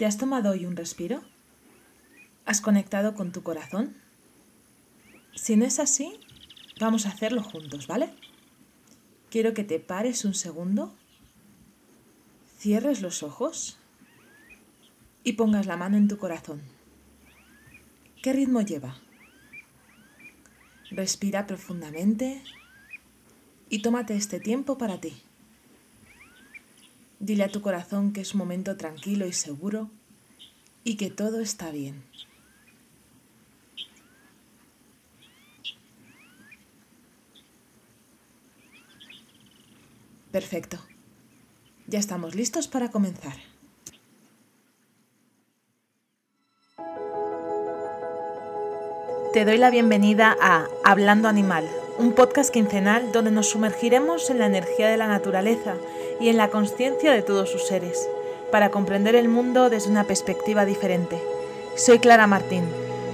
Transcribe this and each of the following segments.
¿Te has tomado hoy un respiro? ¿Has conectado con tu corazón? Si no es así, vamos a hacerlo juntos, ¿vale? Quiero que te pares un segundo, cierres los ojos y pongas la mano en tu corazón. ¿Qué ritmo lleva? Respira profundamente y tómate este tiempo para ti. Dile a tu corazón que es un momento tranquilo y seguro y que todo está bien. Perfecto. Ya estamos listos para comenzar. Te doy la bienvenida a Hablando Animal, un podcast quincenal donde nos sumergiremos en la energía de la naturaleza y en la conciencia de todos sus seres, para comprender el mundo desde una perspectiva diferente. Soy Clara Martín,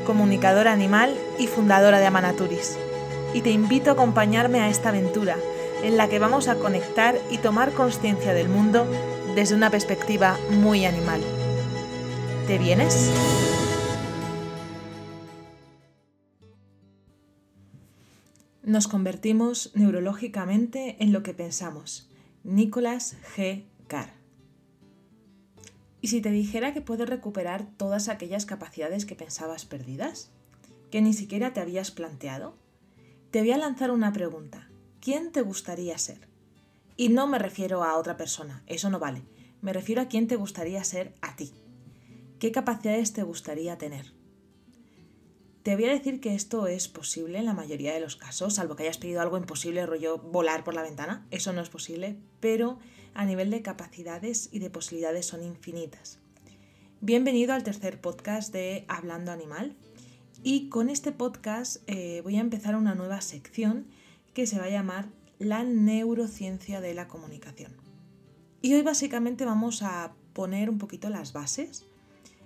comunicadora animal y fundadora de Amanaturis, y te invito a acompañarme a esta aventura en la que vamos a conectar y tomar conciencia del mundo desde una perspectiva muy animal. ¿Te vienes? Nos convertimos neurológicamente en lo que pensamos Nicholas G. Carr. ¿Y si te dijera que puedes recuperar todas aquellas capacidades que pensabas perdidas? ¿Que ni siquiera te habías planteado? Te voy a lanzar una pregunta. ¿Quién te gustaría ser? Y no me refiero a otra persona, eso no vale. Me refiero a quién te gustaría ser a ti. ¿Qué capacidades te gustaría tener? Te voy a decir que esto es posible en la mayoría de los casos, salvo que hayas pedido algo imposible, rollo volar por la ventana, eso no es posible, pero a nivel de capacidades y de posibilidades son infinitas. Bienvenido al tercer podcast de Hablando Animal y con este podcast eh, voy a empezar una nueva sección que se va a llamar la neurociencia de la comunicación. Y hoy básicamente vamos a poner un poquito las bases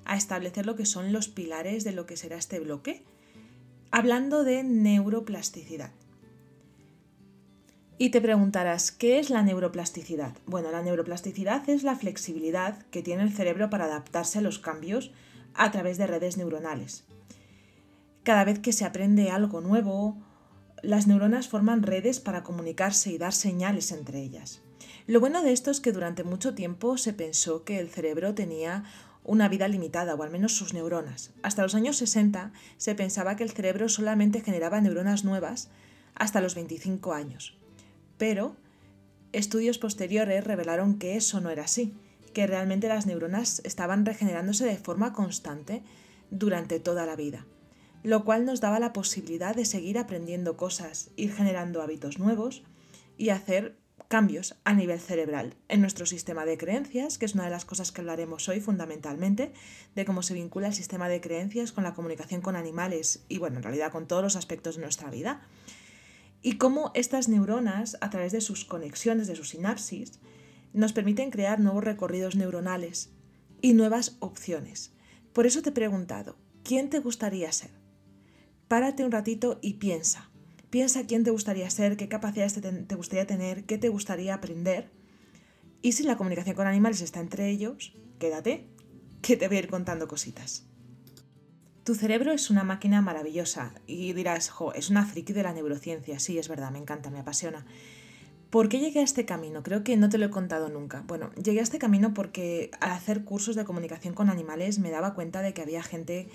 a establecer lo que son los pilares de lo que será este bloque, hablando de neuroplasticidad. Y te preguntarás, ¿qué es la neuroplasticidad? Bueno, la neuroplasticidad es la flexibilidad que tiene el cerebro para adaptarse a los cambios a través de redes neuronales. Cada vez que se aprende algo nuevo, las neuronas forman redes para comunicarse y dar señales entre ellas. Lo bueno de esto es que durante mucho tiempo se pensó que el cerebro tenía una vida limitada, o al menos sus neuronas. Hasta los años 60 se pensaba que el cerebro solamente generaba neuronas nuevas hasta los 25 años. Pero estudios posteriores revelaron que eso no era así, que realmente las neuronas estaban regenerándose de forma constante durante toda la vida, lo cual nos daba la posibilidad de seguir aprendiendo cosas, ir generando hábitos nuevos y hacer cambios a nivel cerebral en nuestro sistema de creencias, que es una de las cosas que hablaremos hoy fundamentalmente, de cómo se vincula el sistema de creencias con la comunicación con animales y, bueno, en realidad con todos los aspectos de nuestra vida. Y cómo estas neuronas, a través de sus conexiones, de sus sinapsis, nos permiten crear nuevos recorridos neuronales y nuevas opciones. Por eso te he preguntado, ¿quién te gustaría ser? Párate un ratito y piensa. Piensa quién te gustaría ser, qué capacidades te, gustaría tener, qué te gustaría aprender. Y si la comunicación con animales está entre ellos, quédate, que te voy a ir contando cositas. Tu cerebro es una máquina maravillosa y dirás, jo, es una friki de la neurociencia. Sí, es verdad, me encanta, me apasiona. ¿Por qué llegué a este camino? Creo que no te lo he contado nunca. Bueno, llegué a este camino porque al hacer cursos de comunicación con animales me daba cuenta de que había gente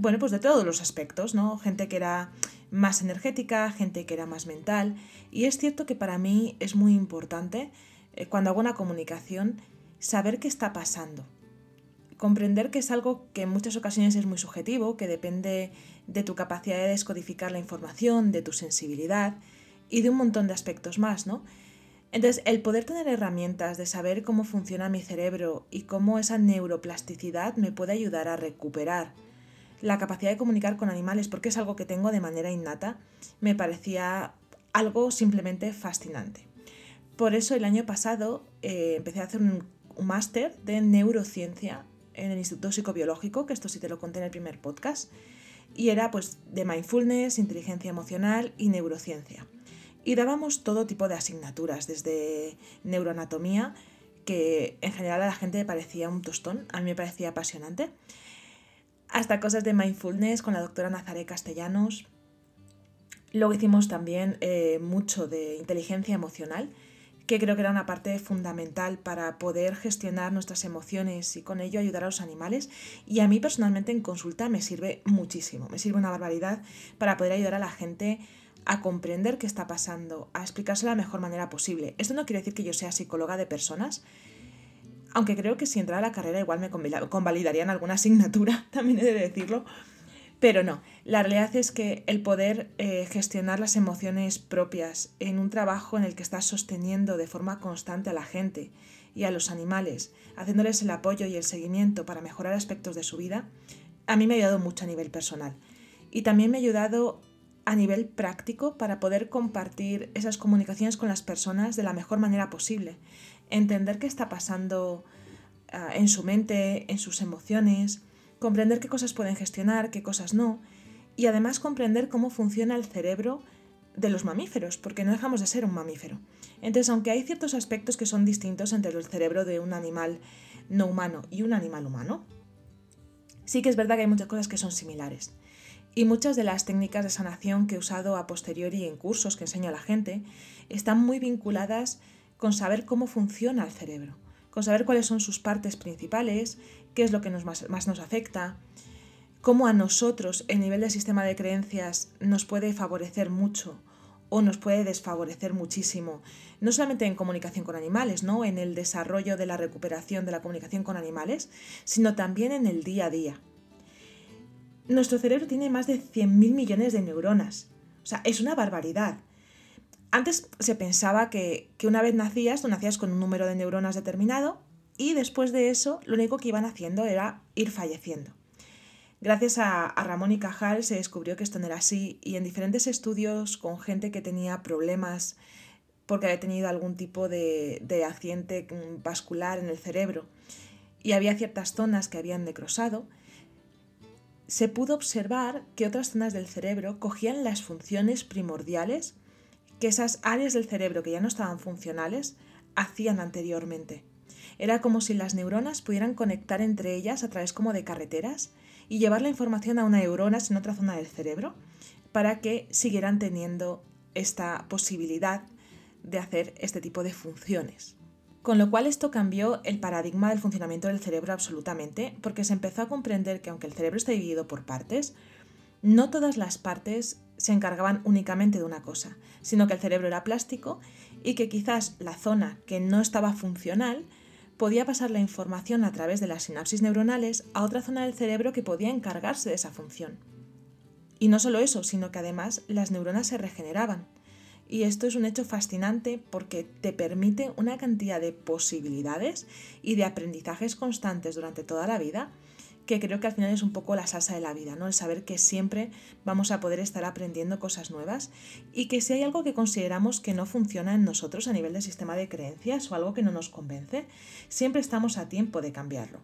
bueno, pues de todos los aspectos, ¿no? Gente que era más energética, gente que era más mental. Y es cierto que para mí es muy importante, eh, cuando hago una comunicación, saber qué está pasando. Comprender que es algo que en muchas ocasiones es muy subjetivo, que depende de tu capacidad de descodificar la información, de tu sensibilidad y de un montón de aspectos más, ¿no? Entonces, el poder tener herramientas de saber cómo funciona mi cerebro y cómo esa neuroplasticidad me puede ayudar a recuperar la capacidad de comunicar con animales, porque es algo que tengo de manera innata, me parecía algo simplemente fascinante. Por eso el año pasado eh, empecé a hacer un, máster de neurociencia en el Instituto Psicobiológico, que esto sí te lo conté en el primer podcast, y era pues de mindfulness, inteligencia emocional y neurociencia. Y dábamos todo tipo de asignaturas, desde neuroanatomía, que en general a la gente le parecía un tostón, a mí me parecía apasionante. Hasta cosas de mindfulness con la doctora Nazaré Castellanos. Luego hicimos también eh, mucho de inteligencia emocional, que creo que era una parte fundamental para poder gestionar nuestras emociones y con ello ayudar a los animales. Y a mí personalmente en consulta me sirve muchísimo, me sirve una barbaridad para poder ayudar a la gente a comprender qué está pasando, a explicarse de la mejor manera posible. Esto no quiere decir que yo sea psicóloga de personas, aunque creo que si entrara a la carrera igual me convalidarían alguna asignatura, también he de decirlo. Pero no, la realidad es que el poder eh, gestionar las emociones propias en un trabajo en el que estás sosteniendo de forma constante a la gente y a los animales, haciéndoles el apoyo y el seguimiento para mejorar aspectos de su vida, a mí me ha ayudado mucho a nivel personal. Y también me ha ayudado a nivel práctico para poder compartir esas comunicaciones con las personas de la mejor manera posible. Entender qué está pasando ah, en su mente, en sus emociones, comprender qué cosas pueden gestionar, qué cosas no, y además comprender cómo funciona el cerebro de los mamíferos, porque no dejamos de ser un mamífero. Entonces, aunque hay ciertos aspectos que son distintos entre el cerebro de un animal no humano y un animal humano, sí que es verdad que hay muchas cosas que son similares. Y muchas de las técnicas de sanación que he usado a posteriori en cursos que enseño a la gente están muy vinculadas con saber cómo funciona el cerebro, con saber cuáles son sus partes principales, qué es lo que más, nos afecta, cómo a nosotros el nivel del sistema de creencias nos puede favorecer mucho o nos puede desfavorecer muchísimo, no solamente en comunicación con animales, ¿no? en el desarrollo de la recuperación de la comunicación con animales, sino también en el día a día. Nuestro cerebro tiene más de 100.000 millones de neuronas. O sea, es una barbaridad. Antes se pensaba que, que una vez nacías, tú nacías con un número de neuronas determinado y después de eso lo único que iban haciendo era ir falleciendo. Gracias a, Ramón y Cajal se descubrió que esto no era así y en diferentes estudios con gente que tenía problemas porque había tenido algún tipo de, de accidente vascular en el cerebro y había ciertas zonas que habían necrosado, se pudo observar que otras zonas del cerebro cogían las funciones primordiales que esas áreas del cerebro que ya no estaban funcionales hacían anteriormente. Era como si las neuronas pudieran conectar entre ellas a través como de carreteras y llevar la información a una neurona en otra zona del cerebro para que siguieran teniendo esta posibilidad de hacer este tipo de funciones. Con lo cual esto cambió el paradigma del funcionamiento del cerebro absolutamente, porque se empezó a comprender que aunque el cerebro está dividido por partes, no todas las partes se encargaban únicamente de una cosa, sino que el cerebro era plástico y que quizás la zona que no estaba funcional podía pasar la información a través de las sinapsis neuronales a otra zona del cerebro que podía encargarse de esa función. Y no solo eso, sino que además las neuronas se regeneraban. Y esto es un hecho fascinante porque te permite una cantidad de posibilidades y de aprendizajes constantes durante toda la vida que creo que al final es un poco la salsa de la vida, ¿no? El saber que siempre vamos a poder estar aprendiendo cosas nuevas y que si hay algo que consideramos que no funciona en nosotros a nivel del sistema de creencias o algo que no nos convence, siempre estamos a tiempo de cambiarlo.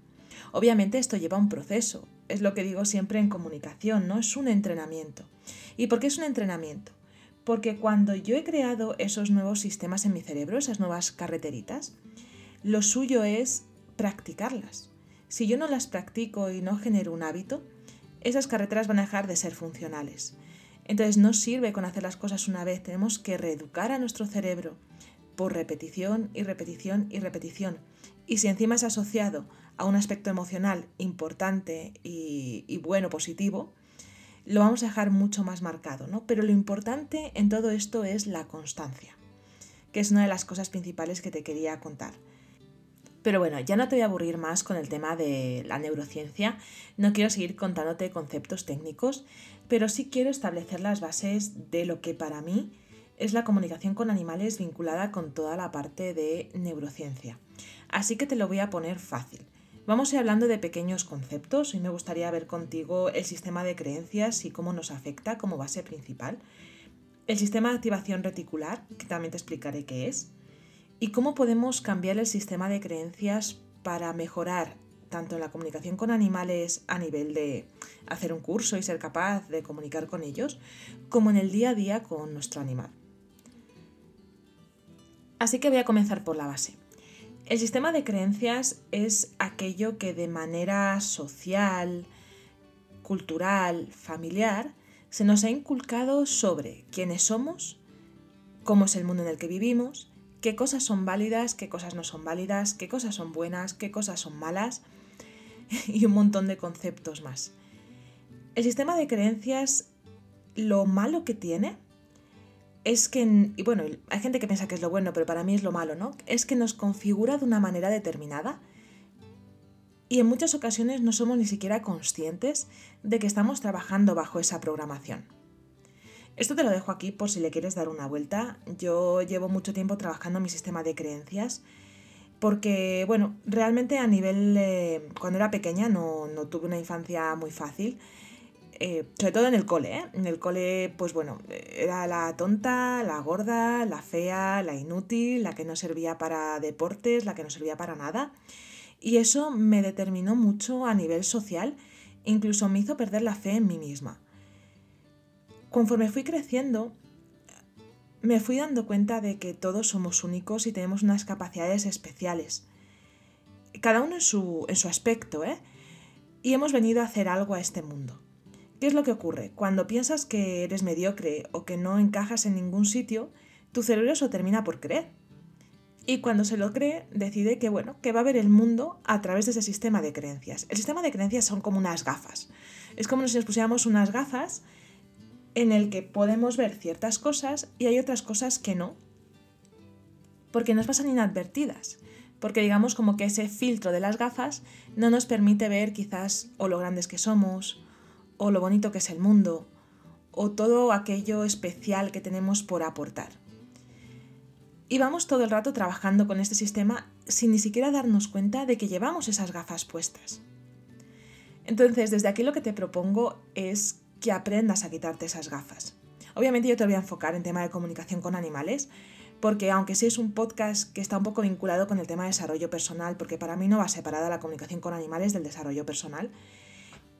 Obviamente esto lleva un proceso, es lo que digo siempre en comunicación, ¿no? Es un entrenamiento. ¿Y por qué es un entrenamiento? Porque cuando yo he creado esos nuevos sistemas en mi cerebro, esas nuevas carreteritas, lo suyo es practicarlas. Si yo no las practico y no genero un hábito, esas carreteras van a dejar de ser funcionales. Entonces no sirve con hacer las cosas una vez, tenemos que reeducar a nuestro cerebro por repetición y repetición y repetición. Y si encima es asociado a un aspecto emocional importante y, bueno, positivo, lo vamos a dejar mucho más marcado, ¿no? Pero lo importante en todo esto es la constancia, que es una de las cosas principales que te quería contar. Pero bueno, ya no te voy a aburrir más con el tema de la neurociencia, no quiero seguir contándote conceptos técnicos, pero sí quiero establecer las bases de lo que para mí es la comunicación con animales vinculada con toda la parte de neurociencia. Así que te lo voy a poner fácil. Vamos a ir hablando de pequeños conceptos y me gustaría ver contigo el sistema de creencias y cómo nos afecta como base principal. El sistema de activación reticular, que también te explicaré qué es y cómo podemos cambiar el sistema de creencias para mejorar tanto en la comunicación con animales a nivel de hacer un curso y ser capaz de comunicar con ellos, como en el día a día con nuestro animal. Así que voy a comenzar por la base. El sistema de creencias es aquello que de manera social, cultural, familiar, se nos ha inculcado sobre quiénes somos, cómo es el mundo en el que vivimos, qué cosas son válidas, qué cosas no son válidas, qué cosas son buenas, qué cosas son malas y un montón de conceptos más. El sistema de creencias, lo malo que tiene es que, y bueno, hay gente que piensa que es lo bueno, pero para mí es lo malo, ¿no? Es que nos configura de una manera determinada y en muchas ocasiones no somos ni siquiera conscientes de que estamos trabajando bajo esa programación. Esto te lo dejo aquí por si le quieres dar una vuelta. Yo llevo mucho tiempo trabajando mi sistema de creencias porque, bueno, realmente a nivel, cuando era pequeña no, no tuve una infancia muy fácil eh, sobre todo en el cole, ¿eh? En el cole, pues bueno, era la tonta, la gorda, la fea, la inútil, la que no servía para deportes, la que no servía para nada. Y eso me determinó mucho a nivel social, incluso me hizo perder la fe en mí misma. Conforme fui creciendo, me fui dando cuenta de que todos somos únicos y tenemos unas capacidades especiales. Cada uno en su, en su aspecto, ¿eh? Y hemos venido a hacer algo a este mundo. ¿Qué es lo que ocurre? Cuando piensas que eres mediocre o que no encajas en ningún sitio, tu cerebro se termina por creer. Y cuando se lo cree, decide que bueno, que va a ver el mundo a través de ese sistema de creencias. El sistema de creencias son como unas gafas. Es como si nos pusiéramos unas gafas en el que podemos ver ciertas cosas y hay otras cosas que no. Porque nos pasan inadvertidas. Porque digamos como que ese filtro de las gafas no nos permite ver quizás o lo grandes que somos, o lo bonito que es el mundo, o todo aquello especial que tenemos por aportar. Y vamos todo el rato trabajando con este sistema sin ni siquiera darnos cuenta de que llevamos esas gafas puestas. Entonces, desde aquí lo que te propongo es que aprendas a quitarte esas gafas. Obviamente yo te voy a enfocar en tema de comunicación con animales, porque aunque sí es un podcast que está un poco vinculado con el tema de desarrollo personal, porque para mí no va separada la comunicación con animales del desarrollo personal,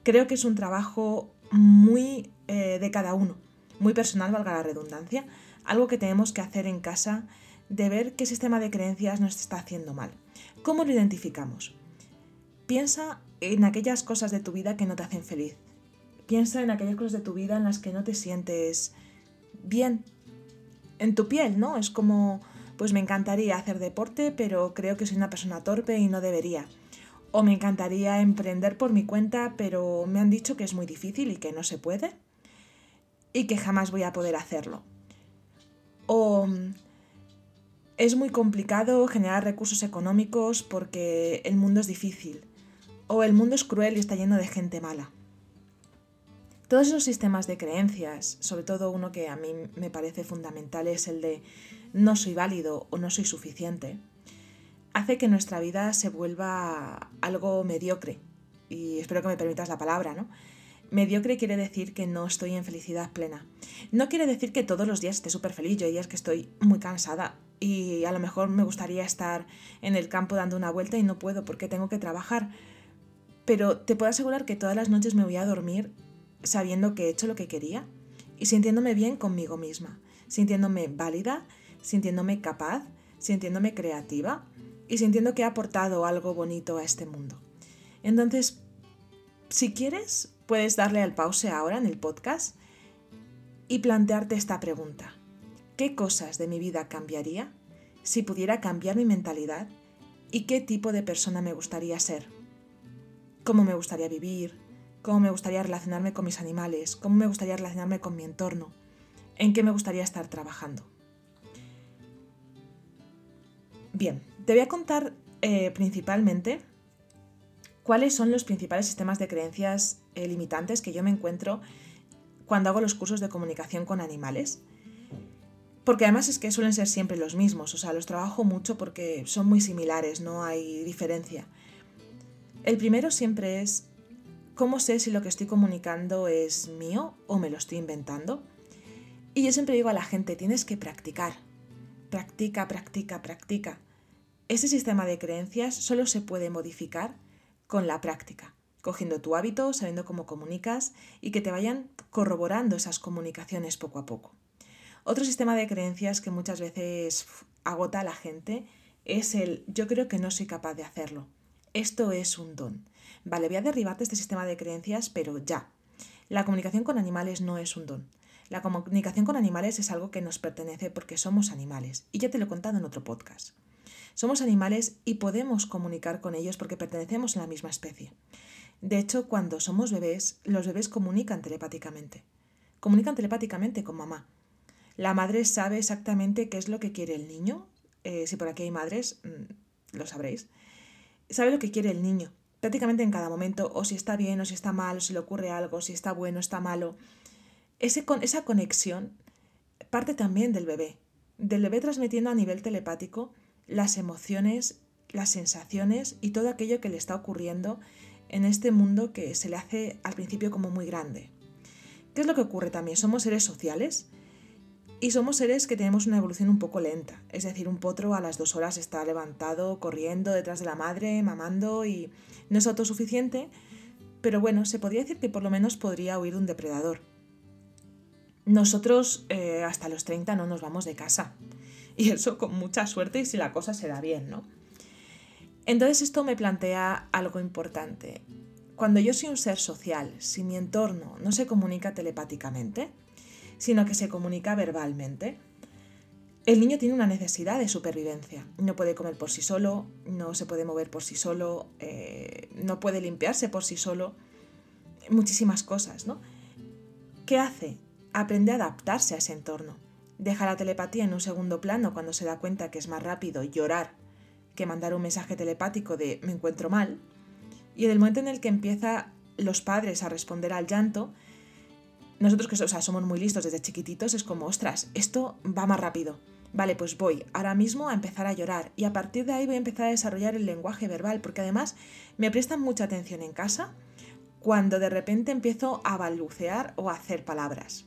Creo que es un trabajo muy eh, de cada uno, muy personal, valga la redundancia, algo que tenemos que hacer en casa de ver qué sistema de creencias nos está haciendo mal. ¿Cómo lo identificamos? Piensa en aquellas cosas de tu vida que no te hacen feliz. Piensa en aquellas cosas de tu vida en las que no te sientes bien en tu piel, ¿no? Es como, pues me encantaría hacer deporte, pero creo que soy una persona torpe y no debería o me encantaría emprender por mi cuenta, pero me han dicho que es muy difícil y que no se puede y que jamás voy a poder hacerlo. O es muy complicado generar recursos económicos porque el mundo es difícil. O el mundo es cruel y está lleno de gente mala. Todos esos sistemas de creencias, sobre todo uno que a mí me parece fundamental es el de no soy válido o no soy suficiente, hace que nuestra vida se vuelva algo mediocre. Y espero que me permitas la palabra, ¿no? Mediocre quiere decir que no estoy en felicidad plena. No quiere decir que todos los días esté súper feliz. Yo hay días que estoy muy cansada y a lo mejor me gustaría estar en el campo dando una vuelta y no puedo porque tengo que trabajar. Pero te puedo asegurar que todas las noches me voy a dormir sabiendo que he hecho lo que quería y sintiéndome bien conmigo misma, sintiéndome válida, sintiéndome capaz, sintiéndome creativa y sintiendo que he aportado algo bonito a este mundo. Entonces, si quieres, puedes darle al pause ahora en el podcast y plantearte esta pregunta. ¿Qué cosas de mi vida cambiaría si pudiera cambiar mi mentalidad y qué tipo de persona me gustaría ser? ¿Cómo me gustaría vivir? ¿Cómo me gustaría relacionarme con mis animales? ¿Cómo me gustaría relacionarme con mi entorno? ¿En qué me gustaría estar trabajando? Bien, te voy a contar eh, principalmente cuáles son los principales sistemas de creencias eh, limitantes que yo me encuentro cuando hago los cursos de comunicación con animales. Porque además es que suelen ser siempre los mismos, o sea, los trabajo mucho porque son muy similares, no hay diferencia. El primero siempre es, ¿cómo sé si lo que estoy comunicando es mío o me lo estoy inventando? Y yo siempre digo a la gente, tienes que practicar. Practica, practica, practica. Ese sistema de creencias solo se puede modificar con la práctica, cogiendo tu hábito, sabiendo cómo comunicas y que te vayan corroborando esas comunicaciones poco a poco. Otro sistema de creencias que muchas veces agota a la gente es el yo creo que no soy capaz de hacerlo. Esto es un don. Vale, voy a derribarte este sistema de creencias, pero ya. La comunicación con animales no es un don. La comunicación con animales es algo que nos pertenece porque somos animales. Y ya te lo he contado en otro podcast. Somos animales y podemos comunicar con ellos porque pertenecemos a la misma especie. De hecho, cuando somos bebés, los bebés comunican telepáticamente. Comunican telepáticamente con mamá. La madre sabe exactamente qué es lo que quiere el niño. Eh, si por aquí hay madres, mm, lo sabréis. Sabe lo que quiere el niño prácticamente en cada momento, o si está bien, o si está mal, o si le ocurre algo, si está bueno, está malo. Ese, con, esa conexión parte también del bebé, del bebé transmitiendo a nivel telepático las emociones, las sensaciones y todo aquello que le está ocurriendo en este mundo que se le hace al principio como muy grande. ¿Qué es lo que ocurre también? Somos seres sociales y somos seres que tenemos una evolución un poco lenta. Es decir, un potro a las dos horas está levantado, corriendo detrás de la madre, mamando y no es autosuficiente, pero bueno, se podría decir que por lo menos podría huir de un depredador. Nosotros eh, hasta los 30 no nos vamos de casa. Y eso con mucha suerte y si la cosa se da bien, ¿no? Entonces esto me plantea algo importante. Cuando yo soy un ser social, si mi entorno no se comunica telepáticamente, sino que se comunica verbalmente, el niño tiene una necesidad de supervivencia. No puede comer por sí solo, no se puede mover por sí solo, eh, no puede limpiarse por sí solo, muchísimas cosas, ¿no? ¿Qué hace? Aprende a adaptarse a ese entorno. Deja la telepatía en un segundo plano cuando se da cuenta que es más rápido llorar que mandar un mensaje telepático de me encuentro mal. Y en el momento en el que empieza los padres a responder al llanto, nosotros que somos muy listos desde chiquititos, es como, ostras, esto va más rápido. Vale, pues voy ahora mismo a empezar a llorar y a partir de ahí voy a empezar a desarrollar el lenguaje verbal porque además me prestan mucha atención en casa cuando de repente empiezo a balbucear o a hacer palabras.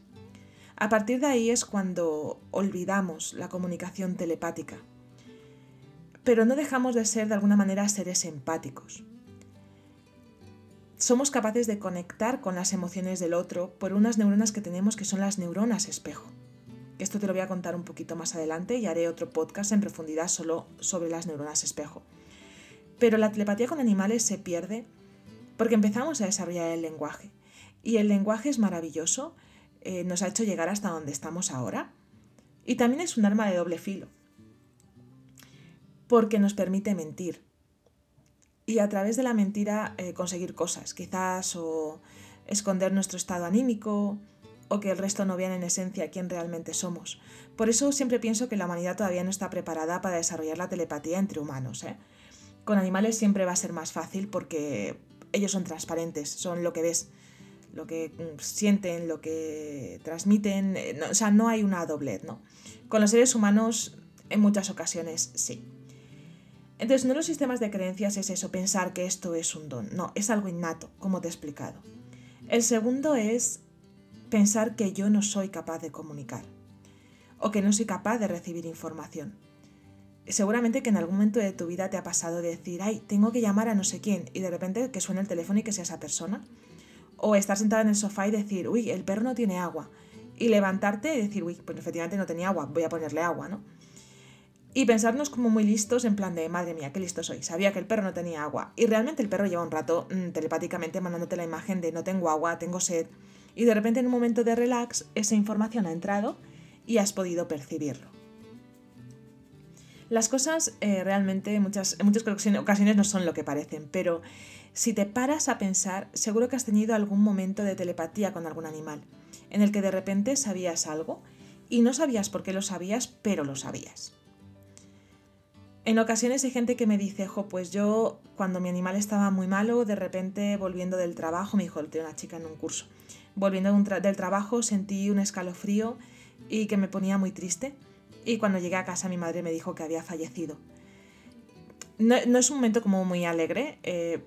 A partir de ahí es cuando olvidamos la comunicación telepática. Pero no dejamos de ser de alguna manera seres empáticos. Somos capaces de conectar con las emociones del otro por unas neuronas que tenemos que son las neuronas espejo. Esto te lo voy a contar un poquito más adelante y haré otro podcast en profundidad solo sobre las neuronas espejo. Pero la telepatía con animales se pierde porque empezamos a desarrollar el lenguaje. Y el lenguaje es maravilloso, eh, nos ha hecho llegar hasta donde estamos ahora. Y también es un arma de doble filo, porque nos permite mentir. Y a través de la mentira eh, conseguir cosas, quizás o esconder nuestro estado anímico, o que el resto no vean en esencia quién realmente somos. Por eso siempre pienso que la humanidad todavía no está preparada para desarrollar la telepatía entre humanos. ¿eh? Con animales siempre va a ser más fácil porque ellos son transparentes, son lo que ves, lo que mm, sienten, lo que transmiten, eh, o sea, no hay una doblez, ¿no? Con los seres humanos en muchas ocasiones sí. Entonces, de los sistemas de creencias es eso, pensar que esto es un don. No, es algo innato, como te he explicado. El segundo es pensar que yo no soy capaz de comunicar o que no soy capaz de recibir información. Seguramente que en algún momento de tu vida te ha pasado decir, ay, tengo que llamar a no sé quién y de repente que suene el teléfono y que sea esa persona. O estar sentada en el sofá y decir, uy, el perro no tiene agua. Y levantarte y decir, uy, pues efectivamente no tenía agua, voy a ponerle agua, ¿no? Y pensarnos como muy listos en plan de, madre mía, qué listo soy, sabía que el perro no tenía agua. Y realmente el perro lleva un rato mm, telepáticamente mandándote la imagen de no tengo agua, tengo sed, y de repente en un momento de relax esa información ha entrado y has podido percibirlo. Las cosas eh, realmente muchas, en muchas ocasiones no son lo que parecen, pero si te paras a pensar, seguro que has tenido algún momento de telepatía con algún animal, en el que de repente sabías algo y no sabías por qué lo sabías, pero lo sabías. En ocasiones hay gente que me dice, jo, pues yo cuando mi animal estaba muy malo, de repente volviendo del trabajo, me dijo, una chica en un curso, volviendo del trabajo sentí un escalofrío y que me ponía muy triste. Y cuando llegué a casa mi madre me dijo que había fallecido. No, es un momento como muy alegre, eh,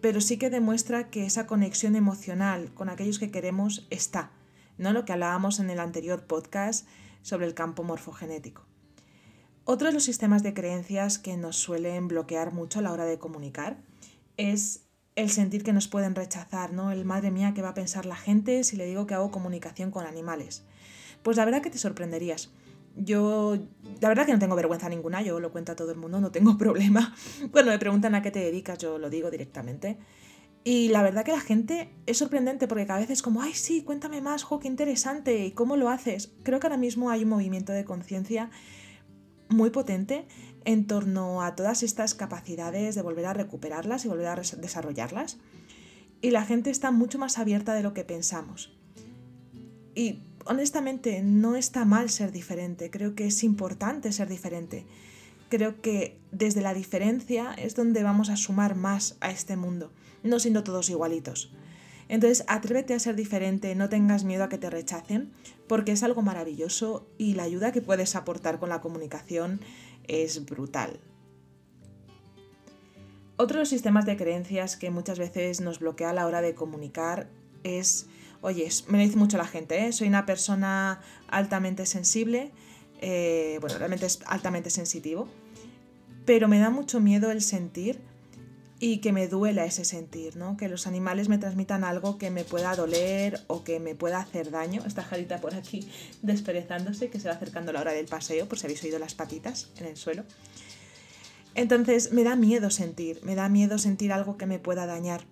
pero sí que demuestra que esa conexión emocional con aquellos que queremos está, ¿no? Lo que hablábamos en el anterior podcast sobre el campo morfogenético. Otro de los sistemas de creencias que nos suelen bloquear mucho a la hora de comunicar es el sentir que nos pueden rechazar, ¿no? El madre mía, ¿qué va a pensar la gente si le digo que hago comunicación con animales? Pues la verdad que te sorprenderías. Yo, la verdad que no tengo vergüenza ninguna, yo lo cuento a todo el mundo, no tengo problema. Cuando me preguntan a qué te dedicas, yo lo digo directamente. Y la verdad que la gente es sorprendente porque cada vez es como, ay, sí, cuéntame más, jo, qué interesante, ¿y cómo lo haces? Creo que ahora mismo hay un movimiento de conciencia muy potente en torno a todas estas capacidades de volver a recuperarlas y volver a desarrollarlas. Y la gente está mucho más abierta de lo que pensamos. Y honestamente no está mal ser diferente, creo que es importante ser diferente. Creo que desde la diferencia es donde vamos a sumar más a este mundo no siendo todos igualitos. Entonces, atrévete a ser diferente, no tengas miedo a que te rechacen, porque es algo maravilloso y la ayuda que puedes aportar con la comunicación es brutal. Otro de los sistemas de creencias que muchas veces nos bloquea a la hora de comunicar es, oye, me lo dice mucho la gente, ¿eh? soy una persona altamente sensible, eh, bueno, realmente es altamente sensitivo, pero me da mucho miedo el sentir y que me duela ese sentir, ¿no? Que los animales me transmitan algo que me pueda doler o que me pueda hacer daño. Esta jarita por aquí desperezándose, que se va acercando la hora del paseo, por si habéis oído las patitas en el suelo. Entonces me da miedo sentir, me da miedo sentir algo que me pueda dañar.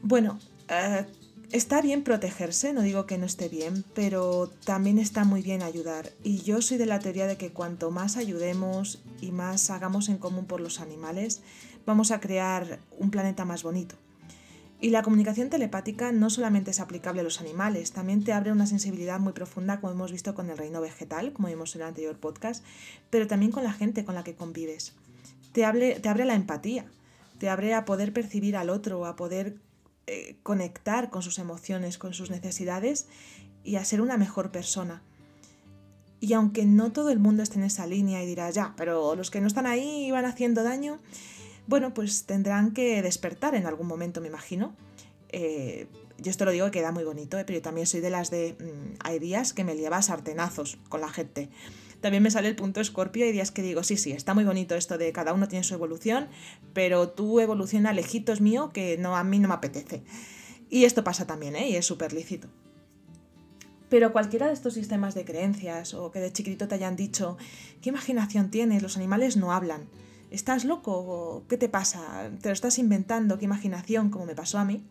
Bueno, eh, está bien protegerse, no digo que no esté bien, pero también está muy bien ayudar. Y yo soy de la teoría de que cuanto más ayudemos y más hagamos en común por los animales, vamos a crear un planeta más bonito. Y la comunicación telepática no solamente es aplicable a los animales, también te abre una sensibilidad muy profunda, como hemos visto con el reino vegetal, como vimos en el anterior podcast, pero también con la gente con la que convives. Te, te abre la empatía, te abre a poder percibir al otro, a poder eh, conectar con sus emociones, con sus necesidades y a ser una mejor persona. Y aunque no todo el mundo esté en esa línea y dirá, ya, pero los que no están ahí van haciendo daño, bueno, pues tendrán que despertar en algún momento, me imagino. Eh, yo esto lo digo que queda muy bonito, eh, pero yo también soy de las de... Mm, hay días que me lleva sartenazos con la gente. También me sale el punto escorpio y días que digo, sí, sí, está muy bonito esto de cada uno tiene su evolución, pero tu evoluciona lejitos mío que no, a mí no me apetece. Y esto pasa también, ¿eh? Y es súper lícito. Pero cualquiera de estos sistemas de creencias o que de chiquitito te hayan dicho, ¿qué imaginación tienes? Los animales no hablan. ¿Estás loco? ¿Qué te pasa? ¿Te lo estás inventando? ¿Qué imaginación? Como me pasó a mí.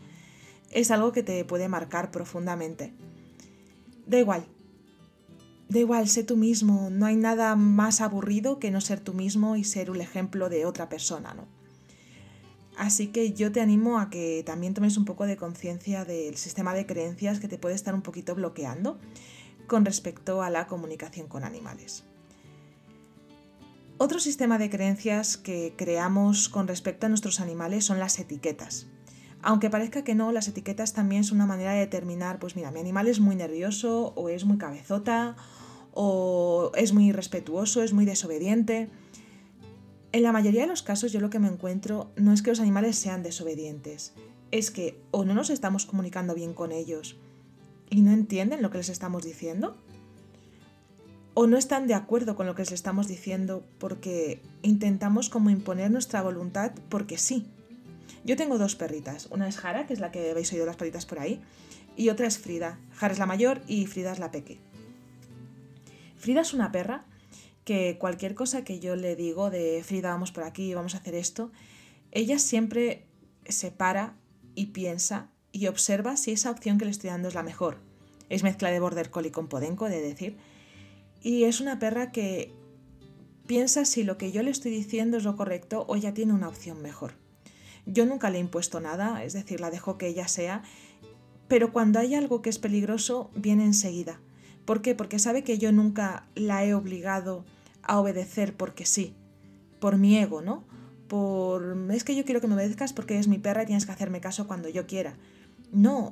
Es algo que te puede marcar profundamente. Da igual. Da igual, sé tú mismo. No hay nada más aburrido que no ser tú mismo y ser un ejemplo de otra persona, ¿no? Así que yo te animo a que también tomes un poco de conciencia del sistema de creencias que te puede estar un poquito bloqueando con respecto a la comunicación con animales. Otro sistema de creencias que creamos con respecto a nuestros animales son las etiquetas. Aunque parezca que no, las etiquetas también son una manera de determinar, pues mira, mi animal es muy nervioso o es muy cabezota o es muy irrespetuoso, es muy desobediente. En la mayoría de los casos yo lo que me encuentro no es que los animales sean desobedientes, es que o no nos estamos comunicando bien con ellos y no entienden lo que les estamos diciendo, o no están de acuerdo con lo que les estamos diciendo porque intentamos como imponer nuestra voluntad porque sí. Yo tengo dos perritas, una es Jara, que es la que habéis oído las patitas por ahí, y otra es Frida. Jara es la mayor y Frida es la peque. Frida es una perra que cualquier cosa que yo le digo de Frida, vamos por aquí, vamos a hacer esto, ella siempre se para y piensa y observa si esa opción que le estoy dando es la mejor. Es mezcla de border collie con podenco, de decir, y es una perra que piensa si lo que yo le estoy diciendo es lo correcto o ya tiene una opción mejor. Yo nunca le he impuesto nada, es decir, la dejo que ella sea, pero cuando hay algo que es peligroso, viene enseguida. ¿Por qué? Porque sabe que yo nunca la he obligado a obedecer porque sí, por mi ego, ¿no? Por es que yo quiero que me obedezcas porque eres mi perra y tienes que hacerme caso cuando yo quiera. No,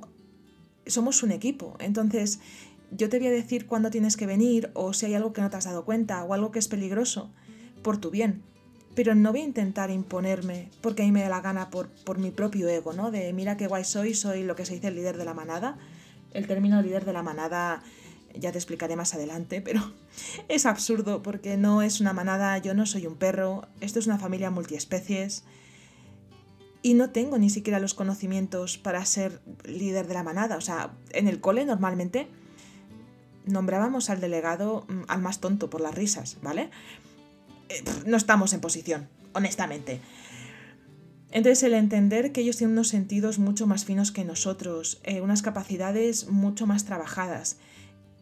somos un equipo. Entonces, yo te voy a decir cuándo tienes que venir o si hay algo que no te has dado cuenta o algo que es peligroso, por tu bien. Pero no voy a intentar imponerme porque a mí me da la gana por, por mi propio ego, ¿no? De mira qué guay soy, soy lo que se dice el líder de la manada. El término líder de la manada ya te explicaré más adelante, pero es absurdo porque no es una manada, yo no soy un perro, esto es una familia multiespecies y no tengo ni siquiera los conocimientos para ser líder de la manada. O sea, en el cole normalmente nombrábamos al delegado mm, al más tonto por las risas, ¿vale? Eh, no estamos en posición, honestamente. Entonces el entender que ellos tienen unos sentidos mucho más finos que nosotros, eh, unas capacidades mucho más trabajadas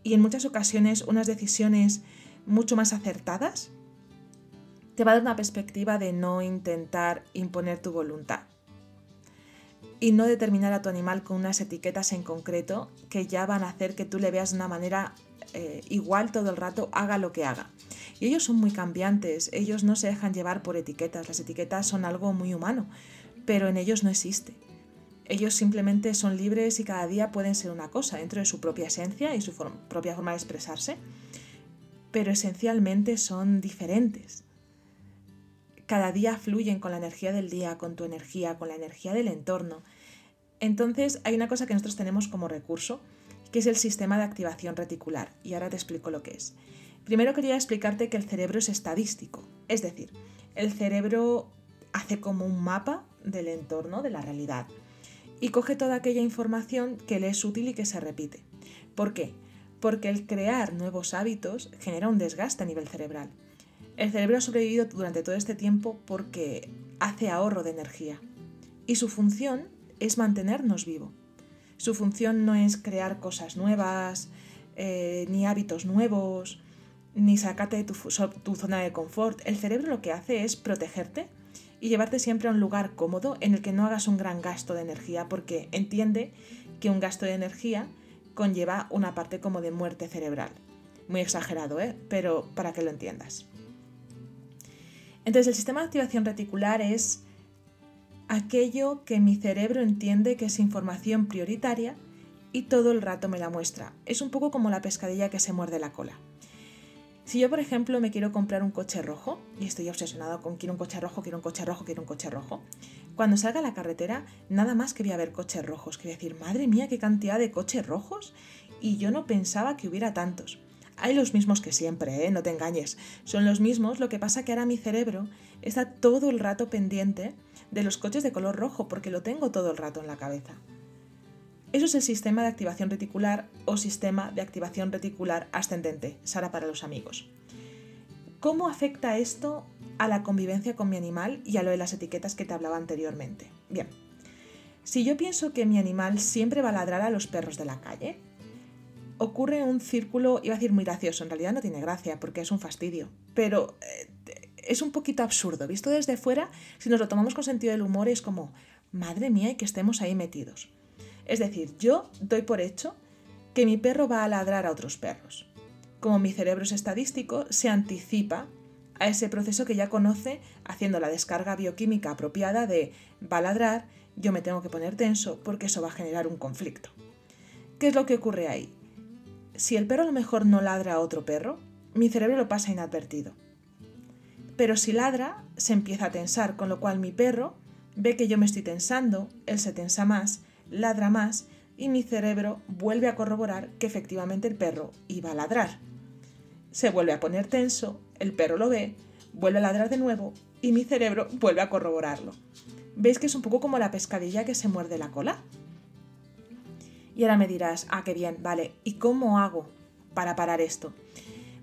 y en muchas ocasiones unas decisiones mucho más acertadas, te va a dar una perspectiva de no intentar imponer tu voluntad y no determinar a tu animal con unas etiquetas en concreto que ya van a hacer que tú le veas de una manera eh, igual todo el rato, haga lo que haga. Y ellos son muy cambiantes, ellos no se dejan llevar por etiquetas, las etiquetas son algo muy humano, pero en ellos no existe. Ellos simplemente son libres y cada día pueden ser una cosa dentro de su propia esencia y su propia forma de expresarse, pero esencialmente son diferentes cada día fluyen con la energía del día, con tu energía, con la energía del entorno. Entonces hay una cosa que nosotros tenemos como recurso, que es el sistema de activación reticular, y ahora te explico lo que es. Primero quería explicarte que el cerebro es estadístico, es decir, el cerebro hace como un mapa del entorno, de la realidad, y coge toda aquella información que le es útil y que se repite. ¿Por qué? Porque el crear nuevos hábitos genera un desgaste a nivel cerebral. El cerebro ha sobrevivido durante todo este tiempo porque hace ahorro de energía y su función es mantenernos vivo. Su función no es crear cosas nuevas, eh, ni hábitos nuevos, ni sacarte de tu, tu zona de confort. El cerebro lo que hace es protegerte y llevarte siempre a un lugar cómodo en el que no hagas un gran gasto de energía porque entiende que un gasto de energía conlleva una parte como de muerte cerebral. Muy exagerado, ¿eh? Pero para que lo entiendas. Entonces el sistema de activación reticular es aquello que mi cerebro entiende que es información prioritaria y todo el rato me la muestra. Es un poco como la pescadilla que se muerde la cola. Si yo, por ejemplo, me quiero comprar un coche rojo y estoy obsesionado con quiero un coche rojo, quiero un coche rojo, quiero un coche rojo, cuando salga a la carretera, nada más que voy a ver coches rojos, que voy a decir, madre mía, qué cantidad de coches rojos, y yo no pensaba que hubiera tantos. Hay los mismos que siempre, ¿eh? no te engañes. Son los mismos, lo que pasa que ahora mi cerebro está todo el rato pendiente de los coches de color rojo porque lo tengo todo el rato en la cabeza. Eso es el sistema de activación reticular o sistema de activación reticular ascendente, Sara para los amigos. ¿Cómo afecta esto a la convivencia con mi animal y a lo de las etiquetas que te hablaba anteriormente? Bien, si yo pienso que mi animal siempre va a ladrar a los perros de la calle, ocurre un círculo, iba a decir muy gracioso, en realidad no tiene gracia porque es un fastidio, pero eh, es un poquito absurdo. Visto desde fuera, si nos lo tomamos con sentido del humor, es como, madre mía, y que estemos ahí metidos. Es decir, yo doy por hecho que mi perro va a ladrar a otros perros. Como mi cerebro es estadístico, se anticipa a ese proceso que ya conoce haciendo la descarga bioquímica apropiada de va a ladrar, yo me tengo que poner tenso porque eso va a generar un conflicto. ¿Qué es lo que ocurre ahí? Si el perro a lo mejor no ladra a otro perro, mi cerebro lo pasa inadvertido. Pero si ladra, se empieza a tensar, con lo cual mi perro ve que yo me estoy tensando, él se tensa más, ladra más y mi cerebro vuelve a corroborar que efectivamente el perro iba a ladrar. Se vuelve a poner tenso, el perro lo ve, vuelve a ladrar de nuevo y mi cerebro vuelve a corroborarlo. ¿Veis que es un poco como la pescadilla que se muerde la cola? Y ahora me dirás, ah, qué bien, vale, ¿y cómo hago para parar esto?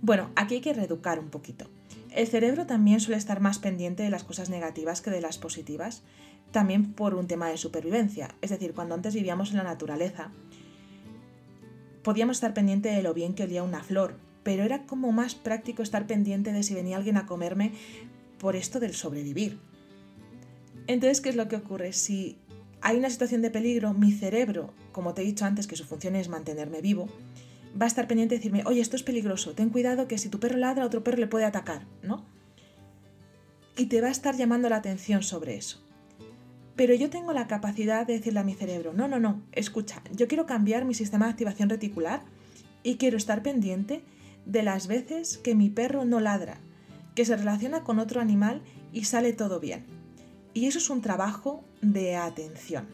Bueno, aquí hay que reeducar un poquito. El cerebro también suele estar más pendiente de las cosas negativas que de las positivas, también por un tema de supervivencia. Es decir, cuando antes vivíamos en la naturaleza, podíamos estar pendiente de lo bien que olía una flor, pero era como más práctico estar pendiente de si venía alguien a comerme por esto del sobrevivir. Entonces, ¿qué es lo que ocurre? Si hay una situación de peligro, mi cerebro, como te he dicho antes que su función es mantenerme vivo, va a estar pendiente de decirme, oye, esto es peligroso, ten cuidado que si tu perro ladra, otro perro le puede atacar, ¿no? Y te va a estar llamando la atención sobre eso. Pero yo tengo la capacidad de decirle a mi cerebro, no, no, no, escucha, yo quiero cambiar mi sistema de activación reticular y quiero estar pendiente de las veces que mi perro no ladra, que se relaciona con otro animal y sale todo bien. Y eso es un trabajo de atención.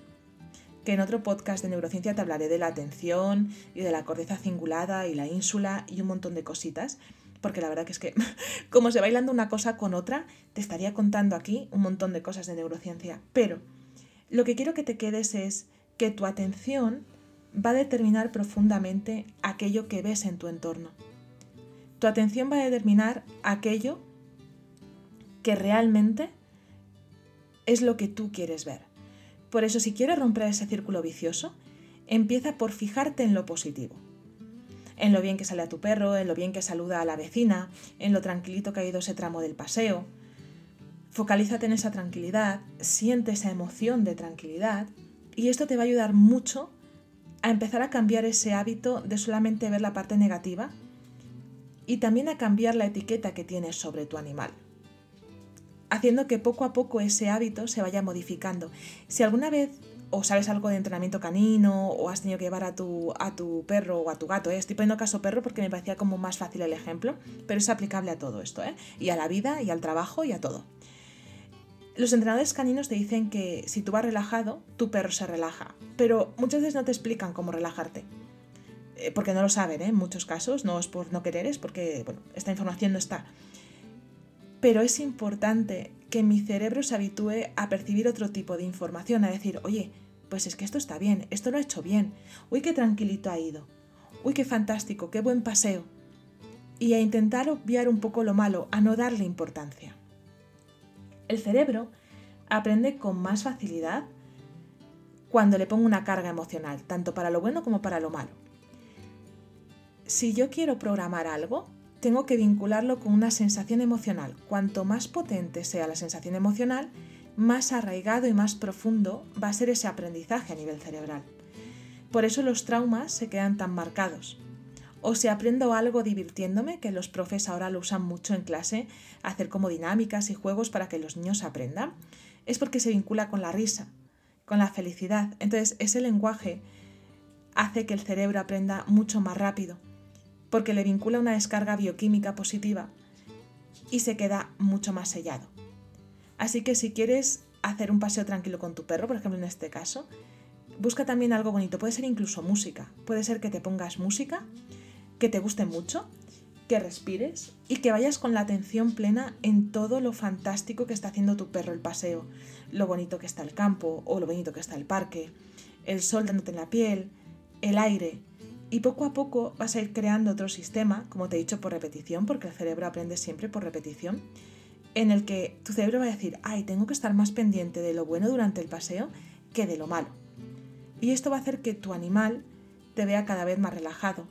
Que en otro podcast de neurociencia te hablaré de la atención y de la corteza cingulada y la ínsula y un montón de cositas. Porque la verdad que es que, como se bailando una cosa con otra, te estaría contando aquí un montón de cosas de neurociencia. Pero lo que quiero que te quedes es que tu atención va a determinar profundamente aquello que ves en tu entorno. Tu atención va a determinar aquello que realmente es lo que tú quieres ver. Por eso, si quieres romper ese círculo vicioso, empieza por fijarte en lo positivo. En lo bien que sale a tu perro, en lo bien que saluda a la vecina, en lo tranquilito que ha ido ese tramo del paseo. Focalízate en esa tranquilidad, siente esa emoción de tranquilidad y esto te va a ayudar mucho a empezar a cambiar ese hábito de solamente ver la parte negativa y también a cambiar la etiqueta que tienes sobre tu animal haciendo que poco a poco ese hábito se vaya modificando. Si alguna vez o sabes algo de entrenamiento canino o has tenido que llevar a tu, a tu perro o a tu gato, ¿eh? estoy poniendo caso perro porque me parecía como más fácil el ejemplo, pero es aplicable a todo esto, ¿eh? y a la vida, y al trabajo, y a todo. Los entrenadores caninos te dicen que si tú vas relajado, tu perro se relaja, pero muchas veces no te explican cómo relajarte. Eh, porque no lo saben, ¿eh? en muchos casos, no es por no querer, es porque bueno, esta información no está. Pero es importante que mi cerebro se habitúe a percibir otro tipo de información, a decir, oye, pues es que esto está bien, esto lo ha hecho bien, uy, qué tranquilito ha ido, uy, qué fantástico, qué buen paseo. Y a intentar obviar un poco lo malo, a no darle importancia. El cerebro aprende con más facilidad cuando le pongo una carga emocional, tanto para lo bueno como para lo malo. Si yo quiero programar algo, tengo que vincularlo con una sensación emocional. Cuanto más potente sea la sensación emocional, más arraigado y más profundo va a ser ese aprendizaje a nivel cerebral. Por eso los traumas se quedan tan marcados. O si aprendo algo divirtiéndome, que los profes ahora lo usan mucho en clase, hacer como dinámicas y juegos para que los niños aprendan, es porque se vincula con la risa, con la felicidad. Entonces ese lenguaje hace que el cerebro aprenda mucho más rápido porque le vincula una descarga bioquímica positiva y se queda mucho más sellado. Así que si quieres hacer un paseo tranquilo con tu perro, por ejemplo en este caso, busca también algo bonito, puede ser incluso música, puede ser que te pongas música, que te guste mucho, que respires y que vayas con la atención plena en todo lo fantástico que está haciendo tu perro el paseo, lo bonito que está el campo o lo bonito que está el parque, el sol dándote en la piel, el aire, y poco a poco vas a ir creando otro sistema, como te he dicho, por repetición, porque el cerebro aprende siempre por repetición, en el que tu cerebro va a decir, ay, tengo que estar más pendiente de lo bueno durante el paseo que de lo malo. Y esto va a hacer que tu animal te vea cada vez más relajado,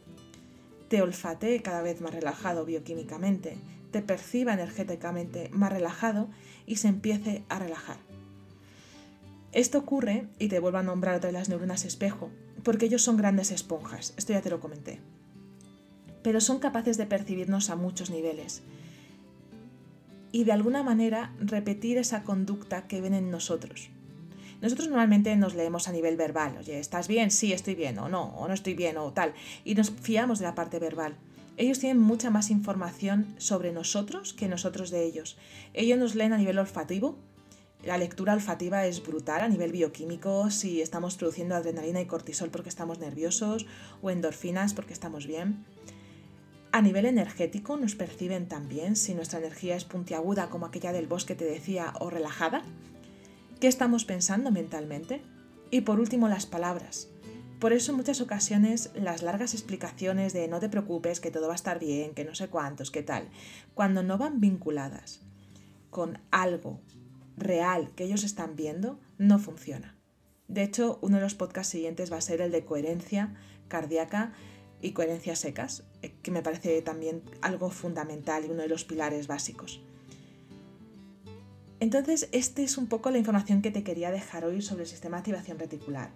te olfatee cada vez más relajado bioquímicamente, te perciba energéticamente más relajado y se empiece a relajar. Esto ocurre, y te vuelvo a nombrar otra de las neuronas espejo, porque ellos son grandes esponjas, esto ya te lo comenté. Pero son capaces de percibirnos a muchos niveles y de alguna manera repetir esa conducta que ven en nosotros. Nosotros normalmente nos leemos a nivel verbal, oye, ¿estás bien? Sí, estoy bien, o no, o no estoy bien, o tal, y nos fiamos de la parte verbal. Ellos tienen mucha más información sobre nosotros que nosotros de ellos. Ellos nos leen a nivel olfativo, la lectura olfativa es brutal a nivel bioquímico si estamos produciendo adrenalina y cortisol porque estamos nerviosos o endorfinas porque estamos bien. A nivel energético nos perciben también si nuestra energía es puntiaguda como aquella del bosque te decía o relajada. ¿Qué estamos pensando mentalmente? Y por último las palabras. Por eso en muchas ocasiones las largas explicaciones de no te preocupes, que todo va a estar bien, que no sé cuántos, qué tal, cuando no van vinculadas con algo real que ellos están viendo no funciona. De hecho, uno de los podcasts siguientes va a ser el de coherencia cardíaca y coherencia secas, eh, que me parece también algo fundamental y uno de los pilares básicos. Entonces, esta es un poco la información que te quería dejar hoy sobre el sistema de activación reticular.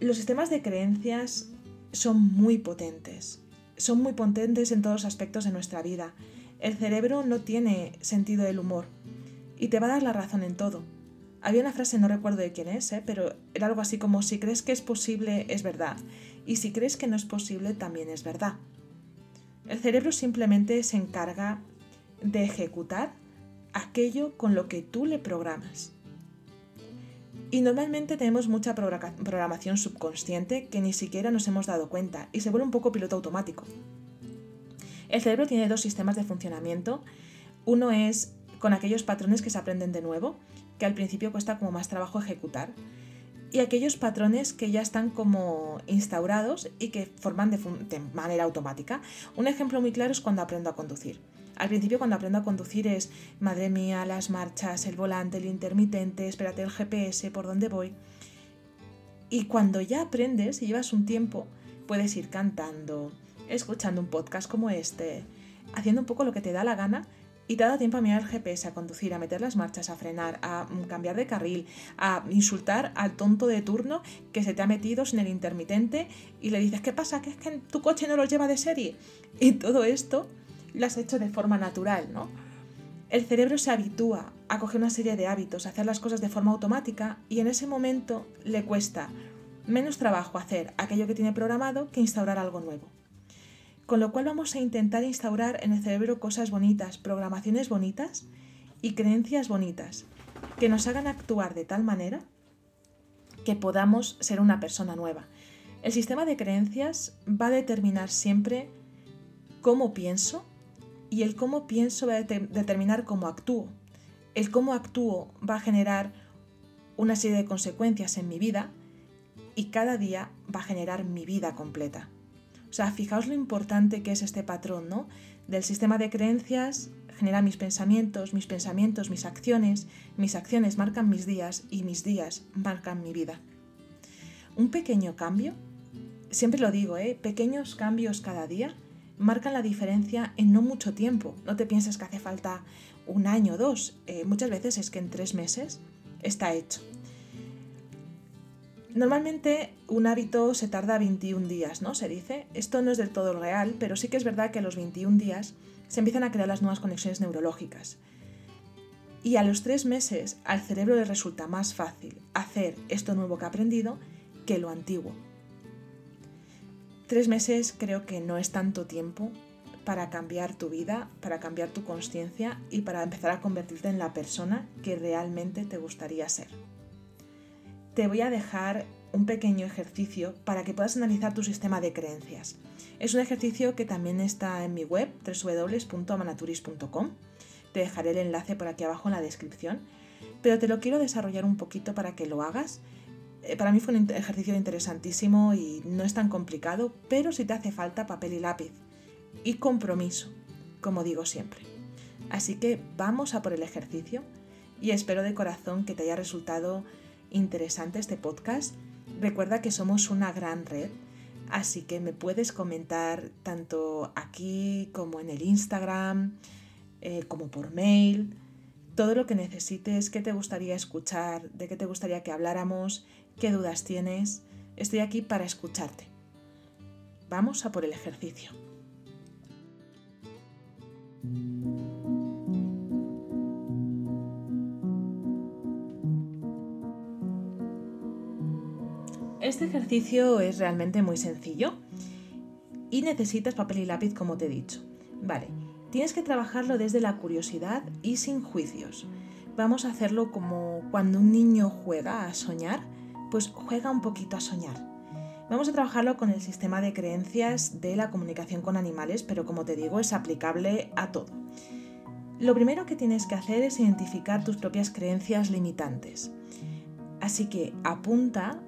Los sistemas de creencias son muy potentes, son muy potentes en todos los aspectos de nuestra vida el cerebro no tiene sentido del humor y te va a dar la razón en todo. Había una frase, no recuerdo de quién es, ¿eh? pero era algo así como si crees que es posible es verdad y si crees que no es posible también es verdad. El cerebro simplemente se encarga de ejecutar aquello con lo que tú le programas. Y normalmente tenemos mucha programación subconsciente que ni siquiera nos hemos dado cuenta y se vuelve un poco piloto automático. El cerebro tiene dos sistemas de funcionamiento. Uno es con aquellos patrones que se aprenden de nuevo, que al principio cuesta como más trabajo ejecutar. y aquellos patrones que ya están como instaurados y que forman de, de, manera automática. Un ejemplo muy claro es cuando aprendo a conducir. Al principio cuando aprendo a conducir es, madre mía, las marchas, el volante, el intermitente, espérate el GPS, por dónde voy. Y cuando ya aprendes y llevas un tiempo, puedes ir cantando, escuchando un podcast como este, haciendo un poco lo que te da la gana y te da tiempo a mirar el GPS, a conducir, a meter las marchas, a frenar, a cambiar de carril, a insultar al tonto de turno que se te ha metido sin el intermitente y le dices, ¿qué pasa? ¿Que es que tu coche no lo lleva de serie? Y todo esto lo has hecho de forma natural, ¿no? El cerebro se habitúa a coger una serie de hábitos, a hacer las cosas de forma automática y en ese momento le cuesta menos trabajo hacer aquello que tiene programado que instaurar algo nuevo. Con lo cual vamos a intentar instaurar en el cerebro cosas bonitas, programaciones bonitas y creencias bonitas que nos hagan actuar de tal manera que podamos ser una persona nueva. El sistema de creencias va a determinar siempre cómo pienso y el cómo pienso va a determinar cómo actúo. El cómo actúo va a generar una serie de consecuencias en mi vida y cada día va a generar mi vida completa. O sea, fijaos lo importante que es este patrón, ¿no? Del sistema de creencias genera mis pensamientos, mis pensamientos, mis acciones, mis acciones marcan mis días y mis días marcan mi vida. Un pequeño cambio, siempre lo digo, ¿eh? pequeños cambios cada día marcan la diferencia en no mucho tiempo. No te pienses que hace falta un año o dos. Eh, muchas veces es que en tres meses está hecho. Normalmente un hábito se tarda 21 días, ¿no? Se dice. Esto no es del todo real, pero sí que es verdad que a los 21 días se empiezan a crear las nuevas conexiones neurológicas. Y a los tres meses al cerebro le resulta más fácil hacer esto nuevo que ha aprendido que lo antiguo. Tres meses creo que no es tanto tiempo para cambiar tu vida, para cambiar tu conciencia y para empezar a convertirte en la persona que realmente te gustaría ser te voy a dejar un pequeño ejercicio para que puedas analizar tu sistema de creencias. Es un ejercicio que también está en mi web www.amanaturis.com. Te dejaré el enlace por aquí abajo en la descripción, pero te lo quiero desarrollar un poquito para que lo hagas. Eh, para mí fue un ejercicio interesantísimo y no es tan complicado, pero si te hace falta papel y lápiz y compromiso, como digo siempre. Así que vamos a por el ejercicio y espero de corazón que te haya resultado interesante este podcast, recuerda que somos una gran red, así que me puedes comentar tanto aquí como en el Instagram, eh, como por mail, todo lo que necesites, qué te gustaría escuchar, de qué te gustaría que habláramos, qué dudas tienes. Estoy aquí para escucharte. Vamos a por el ejercicio. Este ejercicio es realmente muy sencillo y necesitas papel y lápiz como te he dicho. Vale, tienes que trabajarlo desde la curiosidad y sin juicios. Vamos a hacerlo como cuando un niño juega a soñar, pues juega un poquito a soñar. Vamos a trabajarlo con el sistema de creencias de la comunicación con animales, pero como te digo, es aplicable a todo. Lo primero que tienes que hacer es identificar tus propias creencias limitantes. Así que apunta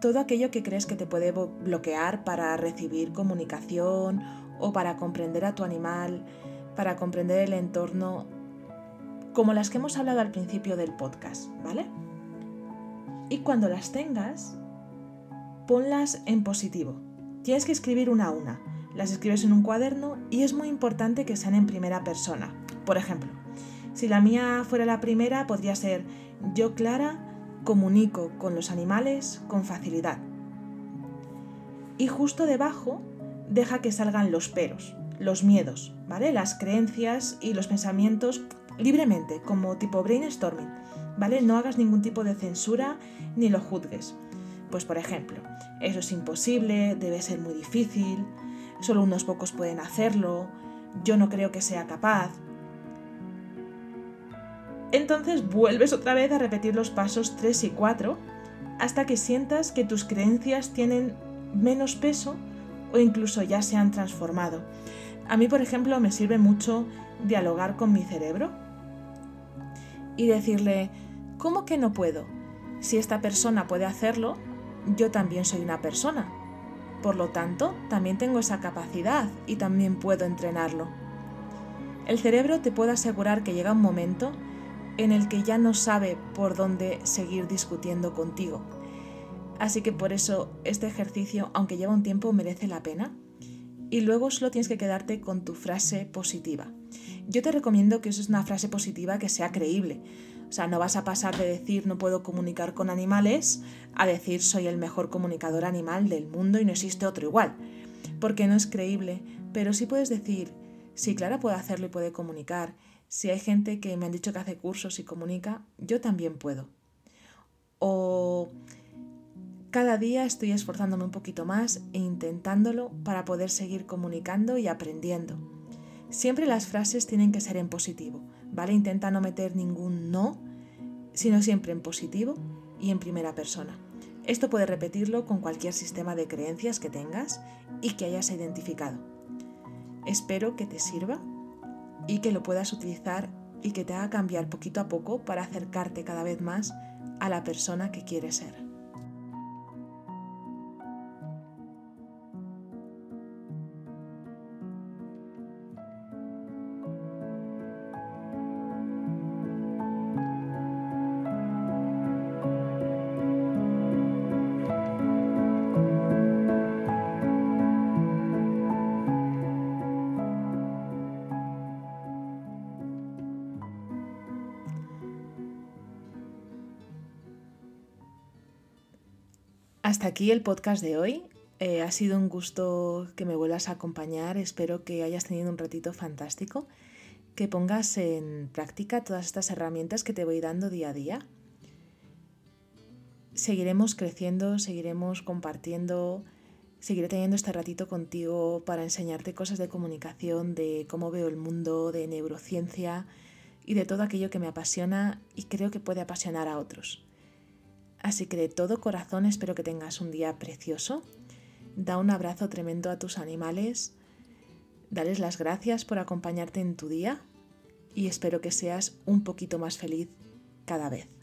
todo aquello que crees que te puede bloquear para recibir comunicación o para comprender a tu animal, para comprender el entorno, como las que hemos hablado al principio del podcast, ¿vale? Y cuando las tengas, ponlas en positivo. Tienes que escribir una a una. Las escribes en un cuaderno y es muy importante que sean en primera persona. Por ejemplo, si la mía fuera la primera, podría ser yo, Clara, comunico con los animales con facilidad. Y justo debajo deja que salgan los peros, los miedos, ¿vale? Las creencias y los pensamientos libremente, como tipo brainstorming, ¿vale? No hagas ningún tipo de censura ni lo juzgues. Pues por ejemplo, eso es imposible, debe ser muy difícil, solo unos pocos pueden hacerlo, yo no creo que sea capaz, entonces vuelves otra vez a repetir los pasos 3 y 4 hasta que sientas que tus creencias tienen menos peso o incluso ya se han transformado. A mí, por ejemplo, me sirve mucho dialogar con mi cerebro y decirle, ¿cómo que no puedo? Si esta persona puede hacerlo, yo también soy una persona. Por lo tanto, también tengo esa capacidad y también puedo entrenarlo. El cerebro te puede asegurar que llega un momento en el que ya no sabe por dónde seguir discutiendo contigo. Así que por eso este ejercicio, aunque lleva un tiempo, merece la pena. Y luego solo tienes que quedarte con tu frase positiva. Yo te recomiendo que uses una frase positiva que sea creíble. O sea, no vas a pasar de decir no puedo comunicar con animales a decir soy el mejor comunicador animal del mundo y no existe otro igual. Porque no es creíble, pero sí puedes decir, si Clara puede hacerlo y puede comunicar, si hay gente que me han dicho que hace cursos y comunica, yo también puedo. O cada día estoy esforzándome un poquito más e intentándolo para poder seguir comunicando y aprendiendo. Siempre las frases tienen que ser en positivo, ¿vale? Intenta no meter ningún no, sino siempre en positivo y en primera persona. Esto puedes repetirlo con cualquier sistema de creencias que tengas y que hayas identificado. Espero que te sirva y que lo puedas utilizar y que te haga cambiar poquito a poco para acercarte cada vez más a la persona que quieres ser. Hasta aquí el podcast de hoy. Eh, ha sido un gusto que me vuelvas a acompañar. Espero que hayas tenido un ratito fantástico, que pongas en práctica todas estas herramientas que te voy dando día a día. Seguiremos creciendo, seguiremos compartiendo, seguiré teniendo este ratito contigo para enseñarte cosas de comunicación, de cómo veo el mundo, de neurociencia y de todo aquello que me apasiona y creo que puede apasionar a otros. Así que de todo corazón espero que tengas un día precioso. Da un abrazo tremendo a tus animales. Dales las gracias por acompañarte en tu día y espero que seas un poquito más feliz cada vez.